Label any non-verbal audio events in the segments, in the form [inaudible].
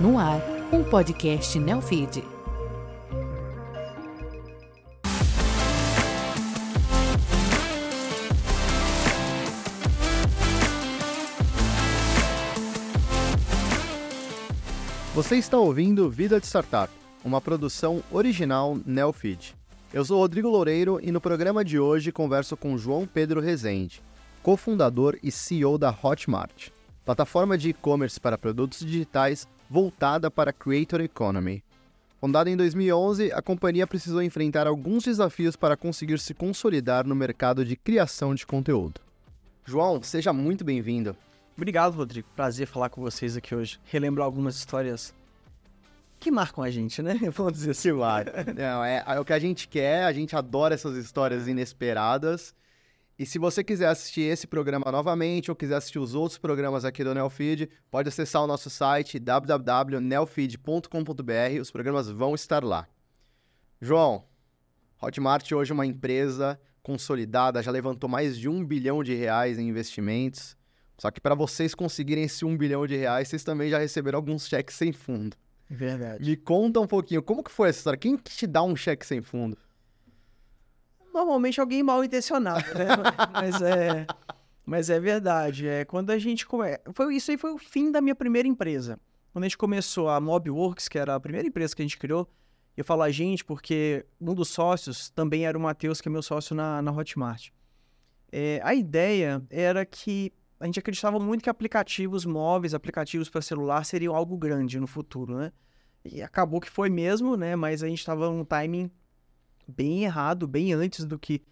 No ar, um podcast Neofeed. Você está ouvindo Vida de Startup, uma produção original Neofeed. Eu sou Rodrigo Loureiro e no programa de hoje converso com João Pedro Rezende, cofundador e CEO da Hotmart, plataforma de e-commerce para produtos digitais voltada para a Creator Economy. Fundada em 2011, a companhia precisou enfrentar alguns desafios para conseguir se consolidar no mercado de criação de conteúdo. João, seja muito bem-vindo. Obrigado, Rodrigo. Prazer falar com vocês aqui hoje. Relembrar algumas histórias que marcam a gente, né? [laughs] Vamos dizer assim. Claro. Não, é, é o que a gente quer, a gente adora essas histórias inesperadas. E se você quiser assistir esse programa novamente ou quiser assistir os outros programas aqui do Neofeed, pode acessar o nosso site www.neofeed.com.br. Os programas vão estar lá. João, Hotmart hoje é uma empresa consolidada, já levantou mais de um bilhão de reais em investimentos. Só que para vocês conseguirem esse um bilhão de reais, vocês também já receberam alguns cheques sem fundo. Verdade. Me conta um pouquinho, como que foi essa história? Quem que te dá um cheque sem fundo? Normalmente alguém mal intencionado, né? [laughs] mas é, mas é verdade. É quando a gente come... foi isso aí foi o fim da minha primeira empresa. Quando a gente começou a Mobworks, que era a primeira empresa que a gente criou, eu falo a gente porque um dos sócios também era o Matheus, que é meu sócio na, na Hotmart. É, a ideia era que a gente acreditava muito que aplicativos móveis, aplicativos para celular seriam algo grande no futuro, né? E acabou que foi mesmo, né? Mas a gente estava num timing bem errado, bem antes do que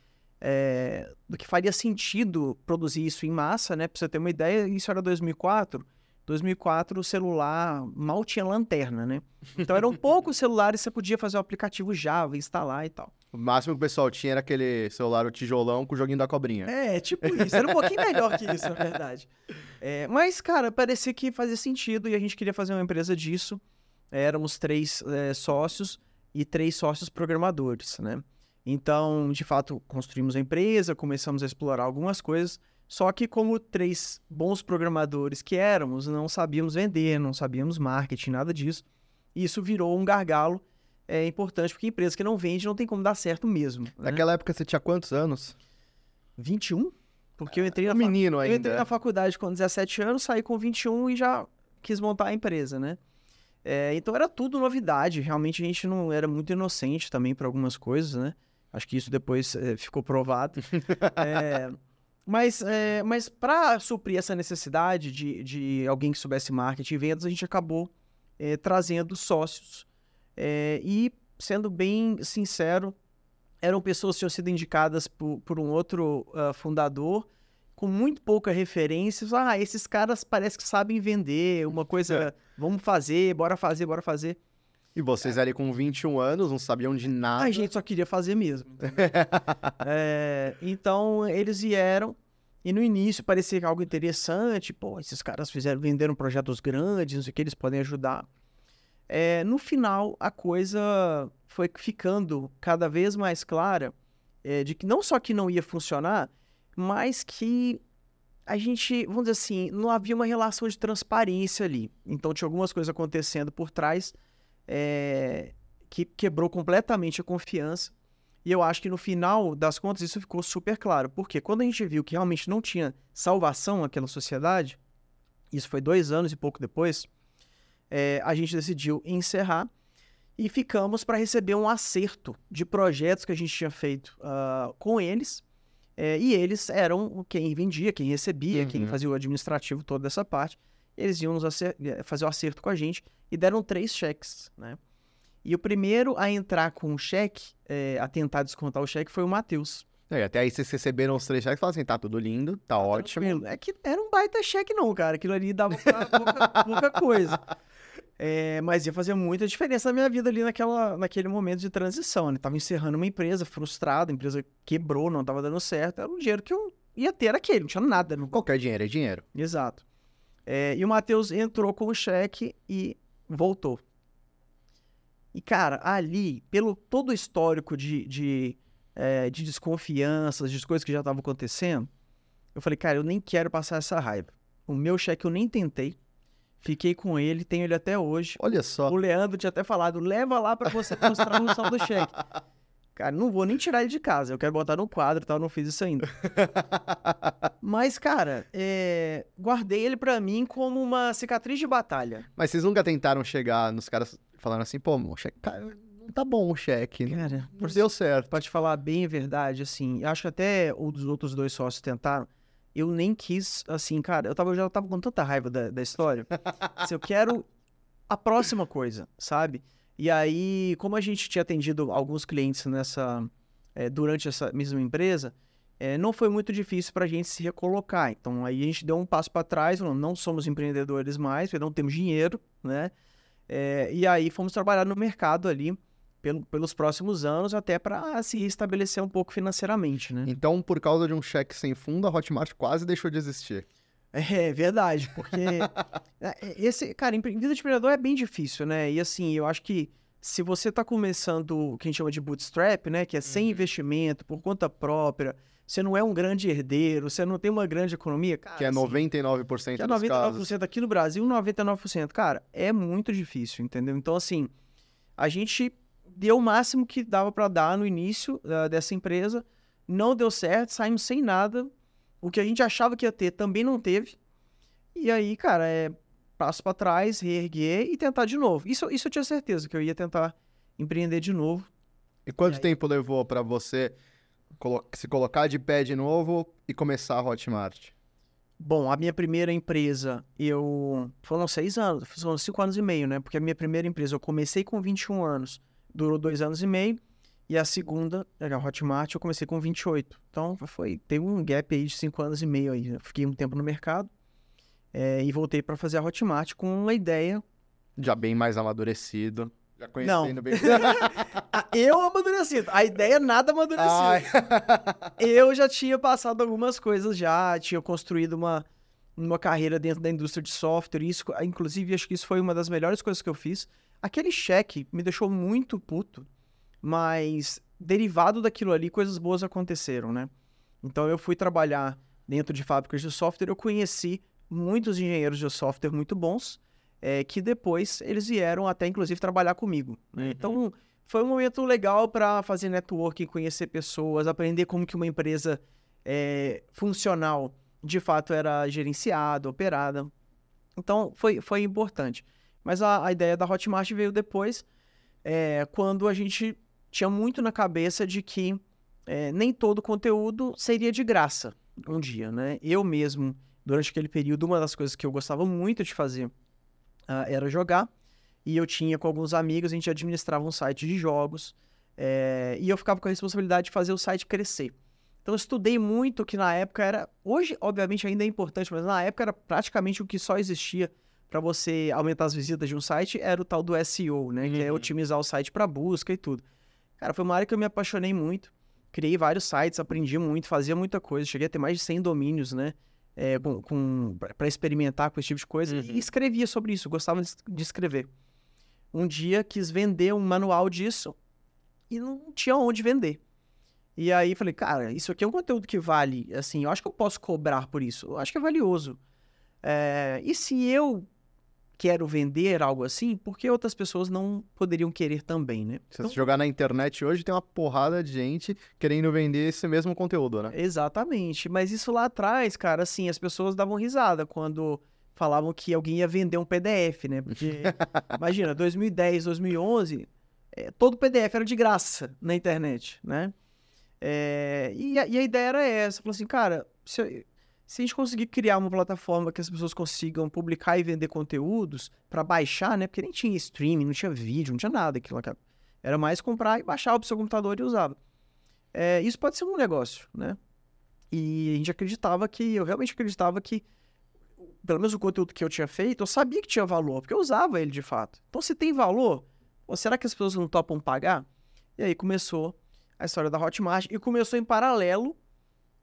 é, do que faria sentido produzir isso em massa, né? Para você ter uma ideia, isso era 2004. 2004 o celular mal tinha lanterna, né? Então eram [laughs] poucos celulares você podia fazer o aplicativo Java, instalar e tal. O máximo que o pessoal tinha era aquele celular, o tijolão com o joguinho da cobrinha. É, tipo isso. Era um pouquinho melhor que isso, na verdade. É, mas, cara, parecia que fazia sentido e a gente queria fazer uma empresa disso. Éramos três é, sócios e três sócios programadores, né? Então, de fato, construímos a empresa, começamos a explorar algumas coisas, só que como três bons programadores que éramos, não sabíamos vender, não sabíamos marketing, nada disso. E isso virou um gargalo é importante, porque empresa que não vende não tem como dar certo mesmo. Né? Naquela época você tinha quantos anos? 21? Porque eu entrei na, um menino ainda. eu entrei na faculdade com 17 anos, saí com 21 e já quis montar a empresa, né? É, então era tudo novidade. Realmente a gente não era muito inocente também para algumas coisas, né? Acho que isso depois é, ficou provado. [laughs] é, mas é, mas para suprir essa necessidade de, de alguém que soubesse marketing e vendas, a gente acabou é, trazendo sócios. É, e, sendo bem sincero, eram pessoas que tinham sido indicadas por, por um outro uh, fundador com muito pouca referência. Ah, esses caras parece que sabem vender, uma coisa, vamos fazer, bora fazer, bora fazer. E vocês ali com 21 anos não sabiam de nada. A gente só queria fazer mesmo. [laughs] é, então eles vieram e no início parecia algo interessante. Pô, esses caras fizeram, venderam projetos grandes, não sei o que, eles podem ajudar. É, no final, a coisa foi ficando cada vez mais clara é, de que não só que não ia funcionar, mas que a gente, vamos dizer assim, não havia uma relação de transparência ali. Então tinha algumas coisas acontecendo por trás é, que quebrou completamente a confiança. E eu acho que no final das contas isso ficou super claro. Porque quando a gente viu que realmente não tinha salvação naquela sociedade, isso foi dois anos e pouco depois, é, a gente decidiu encerrar e ficamos para receber um acerto de projetos que a gente tinha feito uh, com eles. É, e eles eram quem vendia, quem recebia, uhum. quem fazia o administrativo toda essa parte. Eles iam nos é, fazer o acerto com a gente e deram três cheques, né? E o primeiro a entrar com o cheque, é, a tentar descontar o cheque, foi o Matheus. É, até aí vocês receberam os três cheques e falaram assim, tá tudo lindo, tá, tá ótimo. Tranquilo. É que era um baita cheque não, cara. Aquilo ali dava [laughs] pouca, pouca coisa. É, mas ia fazer muita diferença na minha vida ali naquela, naquele momento de transição, né? Tava encerrando uma empresa, frustrado, a empresa quebrou, não tava dando certo. Era um dinheiro que eu ia ter aquele, não tinha nada. Não... Qualquer dinheiro é dinheiro. Exato. É, e o Matheus entrou com o cheque e voltou. E, cara, ali, pelo todo o histórico de, de, é, de desconfianças, de coisas que já estavam acontecendo, eu falei, cara, eu nem quero passar essa raiva. O meu cheque eu nem tentei. Fiquei com ele, tenho ele até hoje. Olha só. O Leandro tinha até falado, leva lá pra você mostrar no saldo do cheque. [laughs] Cara, não vou nem tirar ele de casa, eu quero botar no quadro e tal, não fiz isso ainda. [laughs] Mas, cara, é, guardei ele pra mim como uma cicatriz de batalha. Mas vocês nunca tentaram chegar nos caras falando assim, pô, o cheque, não tá bom o cheque. né? Cara, Não deu certo. pra te falar bem a verdade, assim, acho que até os outros dois sócios tentaram, eu nem quis, assim, cara, eu, tava, eu já tava com tanta raiva da, da história. se eu quero a próxima coisa, sabe? E aí, como a gente tinha atendido alguns clientes nessa eh, durante essa mesma empresa, eh, não foi muito difícil para a gente se recolocar. Então, aí a gente deu um passo para trás, falando, não somos empreendedores mais, não temos dinheiro, né? Eh, e aí fomos trabalhar no mercado ali pelo- pelos próximos anos, até para se restabelecer um pouco financeiramente, né? Então, por causa de um cheque sem fundo, a Hotmart quase deixou de existir. É verdade, porque [laughs] é, esse, cara, vida de empreendedor é bem difícil, né? E assim, eu acho que se você tá começando o que a gente chama de bootstrap, né? Que é sem investimento, por conta própria, você não é um grande herdeiro, você não tem uma grande economia, cara. Que é assim, 99% que é dos 99% casos. aqui no Brasil, 99%. Cara, é muito difícil, entendeu? Então, assim, a gente deu o máximo que dava pra dar no início ah, dessa empresa, não deu certo, saímos sem nada. O que a gente achava que ia ter também não teve. E aí, cara, é passo pra trás, reerguer e tentar de novo. Isso, isso eu tinha certeza que eu ia tentar empreender de novo. E quanto E aí? tempo levou pra você colo- se colocar de pé de novo e começar a Hotmart? Bom, a minha primeira empresa, eu. Foram seis anos, foram cinco anos e meio, né? Porque a minha primeira empresa eu comecei com 21 anos, durou dois anos e meio. E a segunda, a Hotmart, eu comecei com 28. Então foi. Teve um gap aí de cinco anos e meio aí. Eu fiquei um tempo no mercado. eh, e voltei para fazer a Hotmart com uma ideia. Já bem mais amadurecido. Já Não. conhecendo bem. [laughs] Ah, eu amadurecido. A ideia nada amadurecida. Ai. [laughs] eu já tinha passado algumas coisas já, tinha construído uma, uma carreira dentro da indústria de software. Isso, inclusive, acho que isso foi uma das melhores coisas que eu fiz. Aquele cheque me deixou muito puto, mas derivado daquilo ali, coisas boas aconteceram, né? Então eu fui trabalhar dentro de fábricas de software, eu conheci muitos engenheiros de software muito bons, eh, que depois eles vieram até, inclusive, trabalhar comigo. né? Então foi um momento legal para fazer networking, conhecer pessoas, aprender como que uma empresa eh, funcional de fato era gerenciada, operada. Então foi, foi importante. Mas a, a ideia da Hotmart veio depois, eh, quando a gente tinha muito na cabeça de que eh, nem todo conteúdo seria de graça um dia, né? Eu mesmo, durante aquele período, uma das coisas que eu gostava muito de fazer ah, era jogar. E eu tinha com alguns amigos, a gente administrava um site de jogos. eh, e eu ficava com a responsabilidade de fazer o site crescer. Então eu estudei muito que na época era. Hoje, obviamente, ainda é importante, mas na época era praticamente o que só existia para você aumentar as visitas de um site era o tal do SEO, né? Que é Uhum. otimizar o site para busca e tudo. Cara, foi uma área que eu me apaixonei muito. Criei vários sites, aprendi muito, fazia muita coisa. Cheguei a ter mais de 100 domínios, né? É, com, com, para experimentar com esse tipo de coisa. Uhum. E escrevia sobre isso, gostava de, de escrever. Um dia quis vender um manual disso e não tinha onde vender. E aí falei, cara, isso aqui é um conteúdo que vale, assim, eu acho que eu posso cobrar por isso. Eu acho que é valioso. É, e se eu quero vender algo assim, por que outras pessoas não poderiam querer também, né? Se você jogar na internet hoje, tem uma porrada de gente querendo vender esse mesmo conteúdo, né? Exatamente. Mas isso lá atrás, cara, assim, as pessoas davam risada quando falavam que alguém ia vender um PDF, né? Porque, [laughs] imagina, 2010, 2011, eh, todo PDF era de graça na internet, né? Eh, e, a, e a ideia era essa. Falou assim, cara, se, eu- se a gente conseguir criar uma plataforma que as pessoas consigam publicar e vender conteúdos para baixar, né? Porque nem tinha streaming, não tinha vídeo, não tinha nada aquilo. Era mais comprar e baixar pro seu computador e usar. É, isso pode ser um negócio, né? E a gente acreditava que, eu realmente acreditava que, pelo menos o conteúdo que eu tinha feito, eu sabia que tinha valor, porque eu usava ele de fato. Então, se tem valor, pô, será que as pessoas não topam pagar? E aí começou a história da Hotmart e começou em paralelo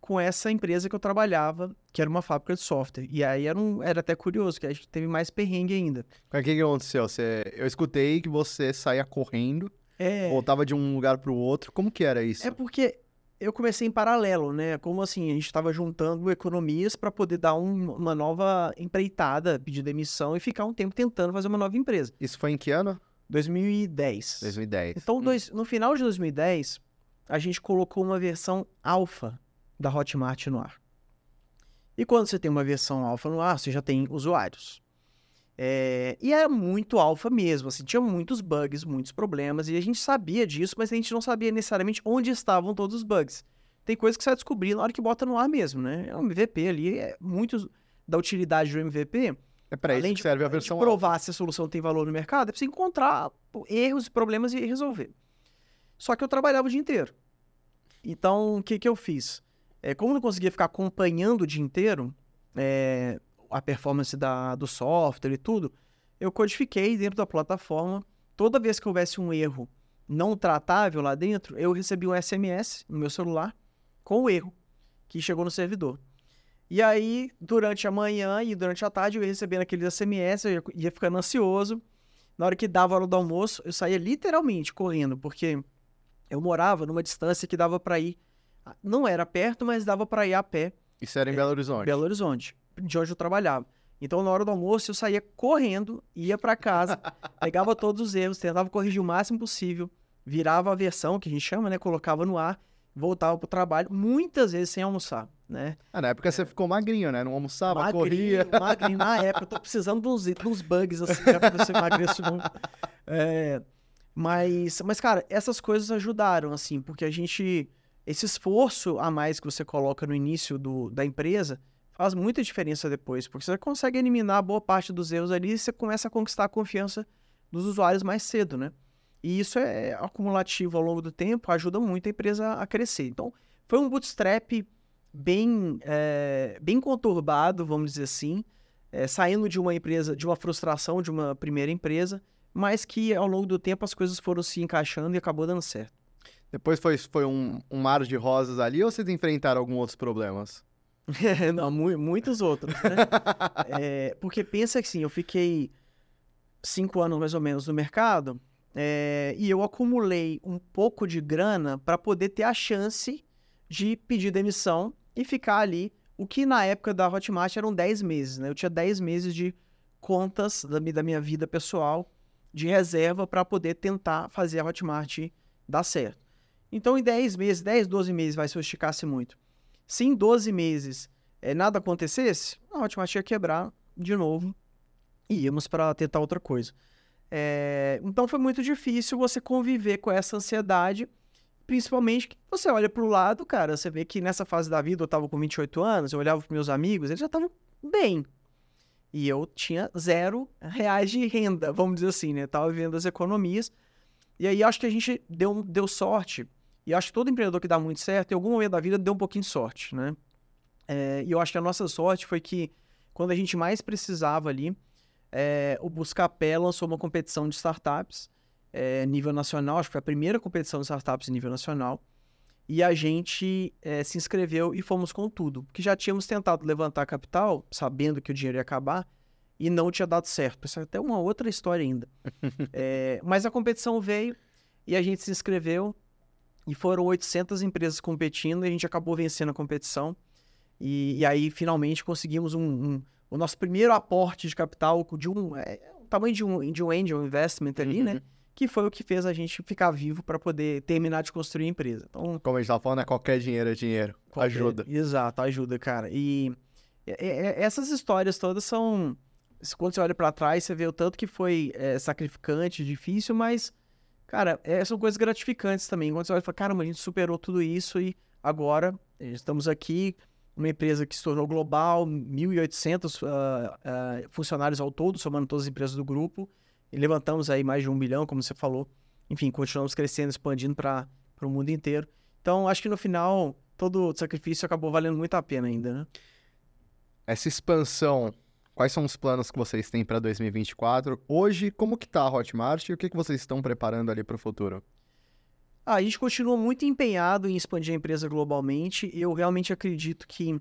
com essa empresa que eu trabalhava, que era uma fábrica de software. E aí era, um, era até curioso, que a gente teve mais perrengue ainda. O que, que aconteceu? Você... Eu escutei que você saía correndo, É, voltava de um lugar pro outro. Como que era isso? É porque eu comecei em paralelo, né? Como assim, a gente estava juntando economias para poder dar um- uma nova empreitada, pedir demissão e ficar um tempo tentando fazer uma nova empresa. Isso foi em que ano? 2010. 2010. Então, dois- no final de 2010, a gente colocou uma versão alfa da Hotmart no ar. E quando você tem uma versão alfa no ar, você já tem usuários. É, e era muito alfa mesmo, assim, tinha muitos bugs, muitos problemas, e a gente sabia disso, mas a gente não sabia necessariamente onde estavam todos os bugs. Tem coisa que você vai descobrir na hora que bota no ar mesmo, né? É um MVP ali, é muito da utilidade do MVP É para isso que serve a de versão provar se a solução tem valor no mercado, é preciso encontrar pô, erros e problemas e resolver. Só que eu trabalhava o dia inteiro. Então, o que, que eu fiz? É, como não conseguia ficar acompanhando o dia inteiro é, a performance da, do software e tudo, eu codifiquei dentro da plataforma. Toda vez que houvesse um erro não tratável lá dentro, eu recebi um SMS no meu celular com o erro que chegou no servidor. E aí, durante a manhã e durante a tarde, eu ia recebendo aqueles SMS, eu ia ficando ansioso. Na hora que dava a hora do almoço, eu saía literalmente correndo, porque eu morava numa distância que dava para ir. Não era perto, mas dava para ir a pé, Isso era em Belo Horizonte. Belo Horizonte, de onde eu trabalhava. Então, na hora do almoço, eu saía correndo, ia para casa, [laughs] pegava todos os erros, tentava corrigir o máximo possível, virava a versão, que a gente chama, né? Colocava no ar, voltava pro trabalho, muitas vezes sem almoçar, né? Ah, na época você ficou magrinho, né? Não almoçava, Magrinho, corria. [laughs] Magrinho, na época, eu tô precisando de uns, de uns bugs assim, pra emagreço de novo. [laughs] É, mas, mas, cara, essas coisas ajudaram, assim, porque a gente. Esse esforço a mais que você coloca no início do, da empresa faz muita diferença depois, porque você consegue eliminar boa parte dos erros ali e você começa a conquistar a confiança dos usuários mais cedo, né? E isso é acumulativo ao longo do tempo, ajuda muito a empresa a crescer. Então, foi um bootstrap bem, é, bem conturbado, vamos dizer assim, é, saindo de uma empresa, de uma frustração de uma primeira empresa, mas que ao longo do tempo as coisas foram se encaixando e acabou dando certo. Depois foi, foi um, um mar de rosas ali ou vocês enfrentaram alguns outros problemas? [laughs] Não, mu- muitos outros, né? [laughs] É, porque pensa que assim, eu fiquei cinco anos mais ou menos no mercado é, e eu acumulei um pouco de grana para poder ter a chance de pedir demissão e ficar ali, o que na época da Hotmart eram 10 meses, né? Eu tinha 10 meses de contas da, da minha vida pessoal de reserva para poder tentar fazer a Hotmart dar certo. Então, em 10 meses, 10, 12 meses, vai se eu esticasse muito. Se em 12 meses eh, nada acontecesse, a Hotmart ia quebrar de novo e íamos para tentar outra coisa. Eh, então foi muito difícil você conviver com essa ansiedade, principalmente que você olha para o lado, cara, você vê que nessa fase da vida eu estava com 28 anos, eu olhava para meus amigos, eles já estavam bem. E eu tinha zero reais de renda, vamos dizer assim, né? Tava vivendo as economias. E aí acho que a gente deu, deu sorte. E acho que todo empreendedor que dá muito certo, em algum momento da vida, deu um pouquinho de sorte, né? É, e eu acho que a nossa sorte foi que, quando a gente mais precisava ali, é, o Buscapé lançou uma competição de startups é, nível nacional, acho que foi a primeira competição de startups nível nacional. E a gente é, se inscreveu e fomos com tudo. Porque já tínhamos tentado levantar capital, sabendo que o dinheiro ia acabar, e não tinha dado certo. Isso é até uma outra história ainda. É, [laughs] mas a competição veio e a gente se inscreveu e foram 800 empresas competindo e a gente acabou vencendo a competição. E, e aí, finalmente, conseguimos um, um- o nosso primeiro aporte de capital de um, é, o tamanho de um, de um angel investment ali, né? Que foi o que fez a gente ficar vivo para poder terminar de construir a empresa. Então, Como a gente tava falando, é qualquer dinheiro é dinheiro. Qualquer- Ajuda. Exato, ajuda, cara. E é- é- essas histórias todas são. Quando você olha pra trás, você vê o tanto que foi é, sacrificante, difícil, mas, cara, é, são coisas gratificantes também. Quando você olha e fala, caramba, a gente superou tudo isso e agora eh, estamos aqui, uma empresa que se tornou global, 1.800 ah, ah, funcionários ao todo, somando todas as empresas do grupo, e levantamos aí mais de um bilhão, como você falou. Enfim, continuamos crescendo, expandindo para o mundo inteiro. Então, acho que no final, todo o sacrifício acabou valendo muito a pena ainda, né? Essa expansão, quais são os planos que vocês têm para 2024? Hoje, como que tá a Hotmart e o que, que vocês estão preparando ali para o futuro? Ah, a gente continua muito empenhado em expandir a empresa globalmente. Eu realmente acredito que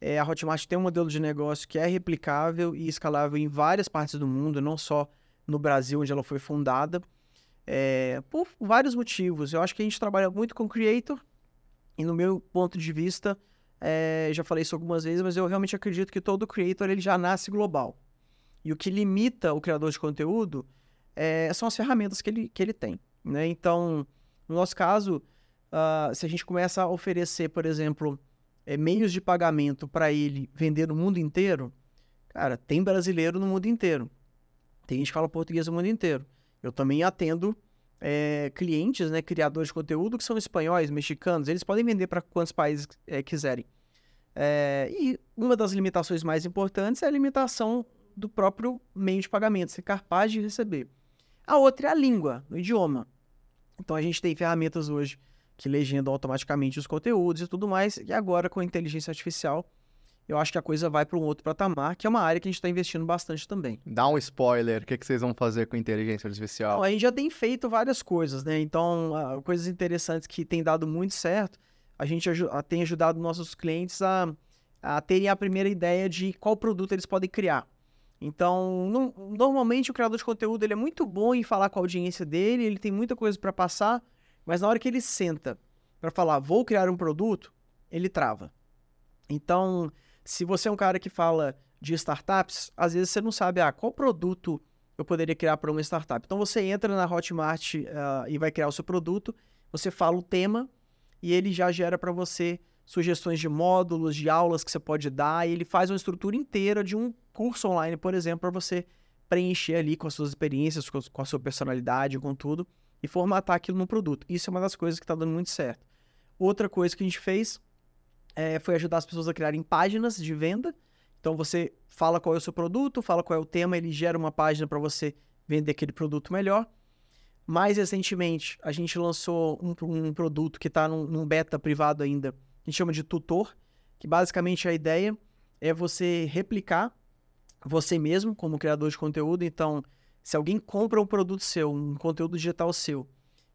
eh, a Hotmart tem um modelo de negócio que é replicável e escalável em várias partes do mundo, não só no Brasil, onde ela foi fundada, eh, por vários motivos. Eu acho que a gente trabalha muito com creator E no meu ponto de vista, é, já falei isso algumas vezes, mas eu realmente acredito que todo creator ele já nasce global. E o que limita o criador de conteúdo é, são as ferramentas que ele, que ele tem. Né? Então, no nosso caso, uh, se a gente começa a oferecer, por exemplo, é, meios de pagamento para ele vender no mundo inteiro, cara, tem brasileiro no mundo inteiro. Tem gente que fala português no mundo inteiro. Eu também atendo é, clientes, né, criadores de conteúdo que são espanhóis, mexicanos. Eles podem vender para quantos países é, quiserem. É, e uma das limitações mais importantes é a limitação do próprio meio de pagamento, ser capaz de receber. A outra é a língua, o idioma. Então a gente tem ferramentas hoje que legendam automaticamente os conteúdos e tudo mais, e agora com a inteligência artificial eu acho que a coisa vai para um outro patamar, que é uma área que a gente está investindo bastante também. Dá um spoiler, o que, que vocês vão fazer com inteligência artificial? Não, a gente já tem feito várias coisas, né? Então, coisas interessantes que tem dado muito certo, a gente tem ajudado nossos clientes a, a terem a primeira ideia de qual produto eles podem criar. Então, no, normalmente o criador de conteúdo ele é muito bom em falar com a audiência dele, ele tem muita coisa para passar, mas na hora que ele senta para falar, vou criar um produto, ele trava. Então, se você é um cara que fala de startups, às vezes você não sabe ah, qual produto eu poderia criar para uma startup. Então você entra na Hotmart uh, e vai criar o seu produto, você fala o tema e ele já gera para você sugestões de módulos, de aulas que você pode dar, e ele faz uma estrutura inteira de um curso online, por exemplo, para você preencher ali com as suas experiências, com a sua personalidade, com tudo, e formatar aquilo no produto. Isso é uma das coisas que está dando muito certo. Outra coisa que a gente fez é, foi ajudar as pessoas a criarem páginas de venda. Então você fala qual é o seu produto, fala qual é o tema, ele gera uma página para você vender aquele produto melhor. Mais recentemente, a gente lançou um, um produto que está num, num, beta privado ainda, a gente chama de tutor, que basicamente a ideia é você replicar você mesmo como criador de conteúdo. Então, se alguém compra um produto seu, um conteúdo digital seu,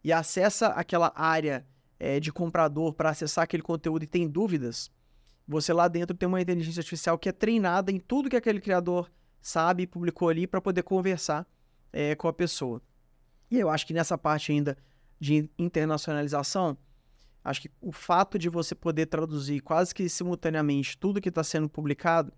e acessa aquela área é, de comprador para acessar aquele conteúdo e tem dúvidas, você lá dentro tem uma inteligência artificial que é treinada em tudo que aquele criador sabe e publicou ali para poder conversar é, com a pessoa. E eu acho que nessa parte ainda de internacionalização, acho que o fato de você poder traduzir quase que simultaneamente tudo que está sendo publicado,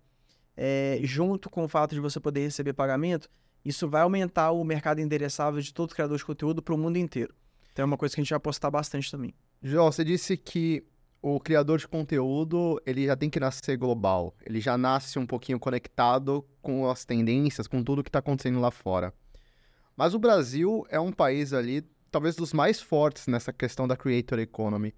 é, junto com o fato de você poder receber pagamento, isso vai aumentar o mercado endereçável de todo criador de conteúdo para o mundo inteiro. Então é uma coisa que a gente vai apostar bastante também. João, você disse que o criador de conteúdo, ele já tem que nascer global. Ele já nasce um pouquinho conectado com as tendências, com tudo que está acontecendo lá fora. Mas o Brasil é um país ali, talvez dos mais fortes nessa questão da creator economy.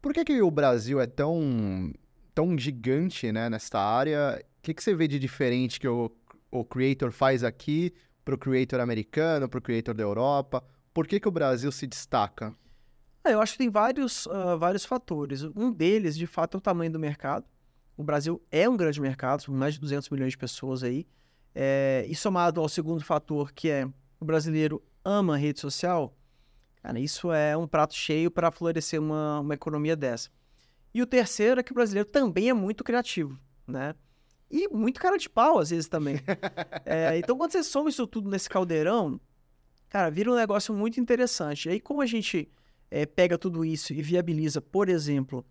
Por que, que o Brasil é tão, tão gigante né, nessa área? O que, que você vê de diferente que o, o creator faz aqui para o creator americano, para o creator da Europa? Por que, que o Brasil se destaca? É, eu acho que tem vários, uh, vários fatores. Um deles, de fato, é o tamanho do mercado. O Brasil é um grande mercado, são mais de 200 milhões de pessoas aí. É, e somado ao segundo fator, que é o brasileiro ama rede social, cara, isso é um prato cheio para florescer uma, uma economia dessa. E o terceiro é que o brasileiro também é muito criativo, né? E muito cara de pau, às vezes, também. [laughs] é, então, quando você soma isso tudo nesse caldeirão, cara, vira um negócio muito interessante. E aí, como a gente é, pega tudo isso e viabiliza, por exemplo,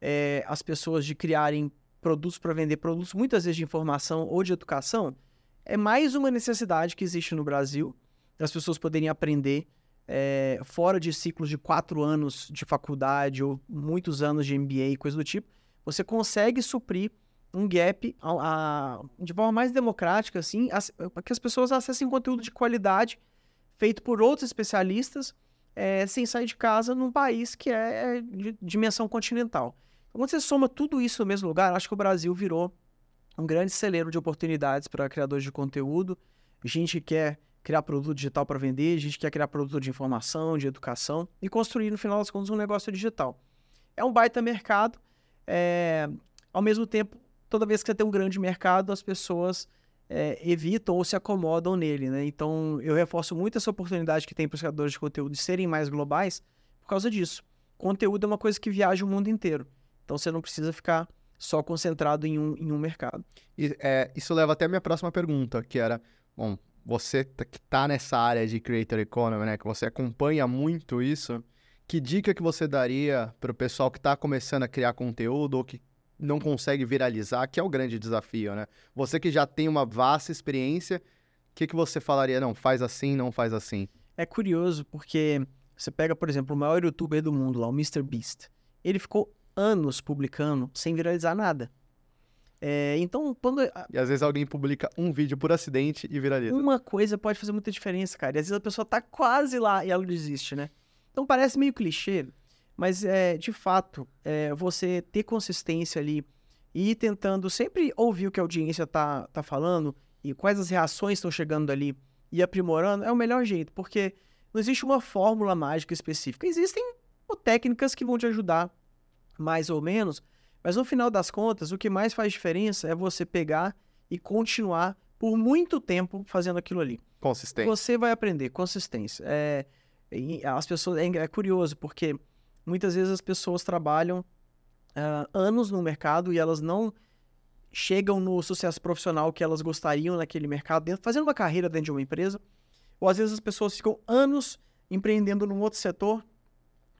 é, as pessoas de criarem produtos para vender produtos, muitas vezes de informação ou de educação, é mais uma necessidade que existe no Brasil, das pessoas poderem aprender é, fora de ciclos de quatro anos de faculdade ou muitos anos de MBA e coisa do tipo, você consegue suprir um gap a, a, de forma mais democrática, assim, para que as pessoas acessem conteúdo de qualidade feito por outros especialistas é, sem sair de casa num país que é, é de dimensão continental. Então, quando você soma tudo isso no mesmo lugar, acho que o Brasil virou um grande celeiro de oportunidades para criadores de conteúdo, gente que quer criar produto digital para vender, gente que quer criar produto de informação, de educação e construir, no final das contas, um negócio digital. É um baita mercado, é... ao mesmo tempo, toda vez que você tem um grande mercado, as pessoas é, evitam ou se acomodam nele, né? Então, eu reforço muito essa oportunidade que tem para os criadores de conteúdo de serem mais globais por causa disso. Conteúdo é uma coisa que viaja o mundo inteiro. Então, você não precisa ficar só concentrado em um, em um mercado. E, é, isso leva até a minha próxima pergunta, que era, bom, você tá, que está nessa área de creator economy, né, que você acompanha muito isso, Que dica que você daria para o pessoal que está começando a criar conteúdo ou que não consegue viralizar, que é o grande desafio, né? Você que já tem uma vasta experiência, o que, que você falaria? Não, faz assim, não faz assim. É curioso porque você pega, por exemplo, o maior youtuber do mundo lá, o MrBeast. Ele ficou anos publicando sem viralizar nada. É, então, quando. E às vezes alguém publica um vídeo por acidente e viraliza. Uma coisa pode fazer muita diferença, cara. E às vezes a pessoa tá quase lá e ela desiste, né? Então parece meio clichê, mas é, de fato, é, você ter consistência ali e ir tentando sempre ouvir o que a audiência tá, tá falando e quais as reações estão chegando ali e aprimorando é o melhor jeito, porque não existe uma fórmula mágica específica. Existem técnicas que vão te ajudar mais ou menos, mas no final das contas, o que mais faz diferença é você pegar e continuar por muito tempo fazendo aquilo ali. Consistência. Você vai aprender consistência. É, as pessoas é, é curioso porque muitas vezes as pessoas trabalham uh, anos no mercado e elas não chegam no sucesso profissional que elas gostariam naquele mercado, dentro, fazendo uma carreira dentro de uma empresa. Ou às vezes as pessoas ficam anos empreendendo num outro setor,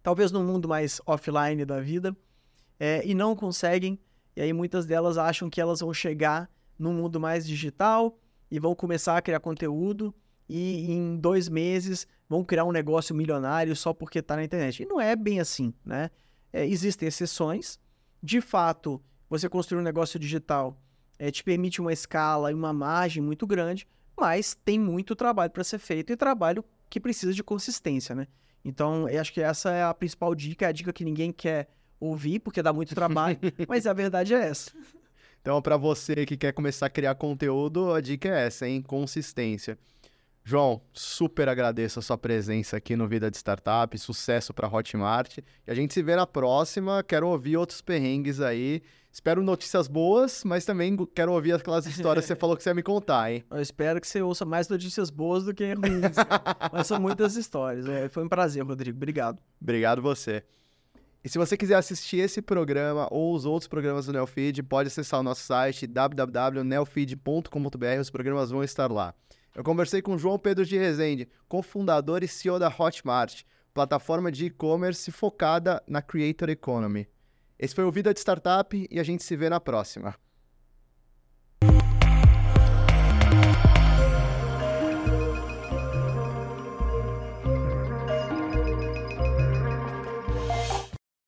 talvez no mundo mais offline da vida, é, e não conseguem. E aí muitas delas acham que elas vão chegar no mundo mais digital e vão começar a criar conteúdo e em dois meses vão criar um negócio milionário só porque está na internet. E não é bem assim, né? É, existem exceções. De fato, você construir um negócio digital é, te permite uma escala e uma margem muito grande, mas tem muito trabalho para ser feito e trabalho que precisa de consistência, né? Então, eu acho que essa é a principal dica, é a dica que ninguém quer ouvir, porque dá muito trabalho, [laughs] mas a verdade é essa. Então, para você que quer começar a criar conteúdo, a dica é essa, hein? Consistência. João, super agradeço a sua presença aqui no Vida de Startup, sucesso para Hotmart. E a gente se vê na próxima. Quero ouvir outros perrengues aí. Espero notícias boas, mas também quero ouvir aquelas histórias que você [laughs] falou que você ia me contar, hein? Eu espero que você ouça mais notícias boas do que ruins. [laughs] mas são muitas histórias. É, foi um prazer, Rodrigo. Obrigado. Obrigado você. E se você quiser assistir esse programa ou os outros programas do Neofeed, pode acessar o nosso site www.neofeed.com.br. Os programas vão estar lá. Eu conversei com João Pedro de Rezende, cofundador e CEO da Hotmart, plataforma de e-commerce focada na Creator Economy. Esse foi o Vida de Startup e a gente se vê na próxima.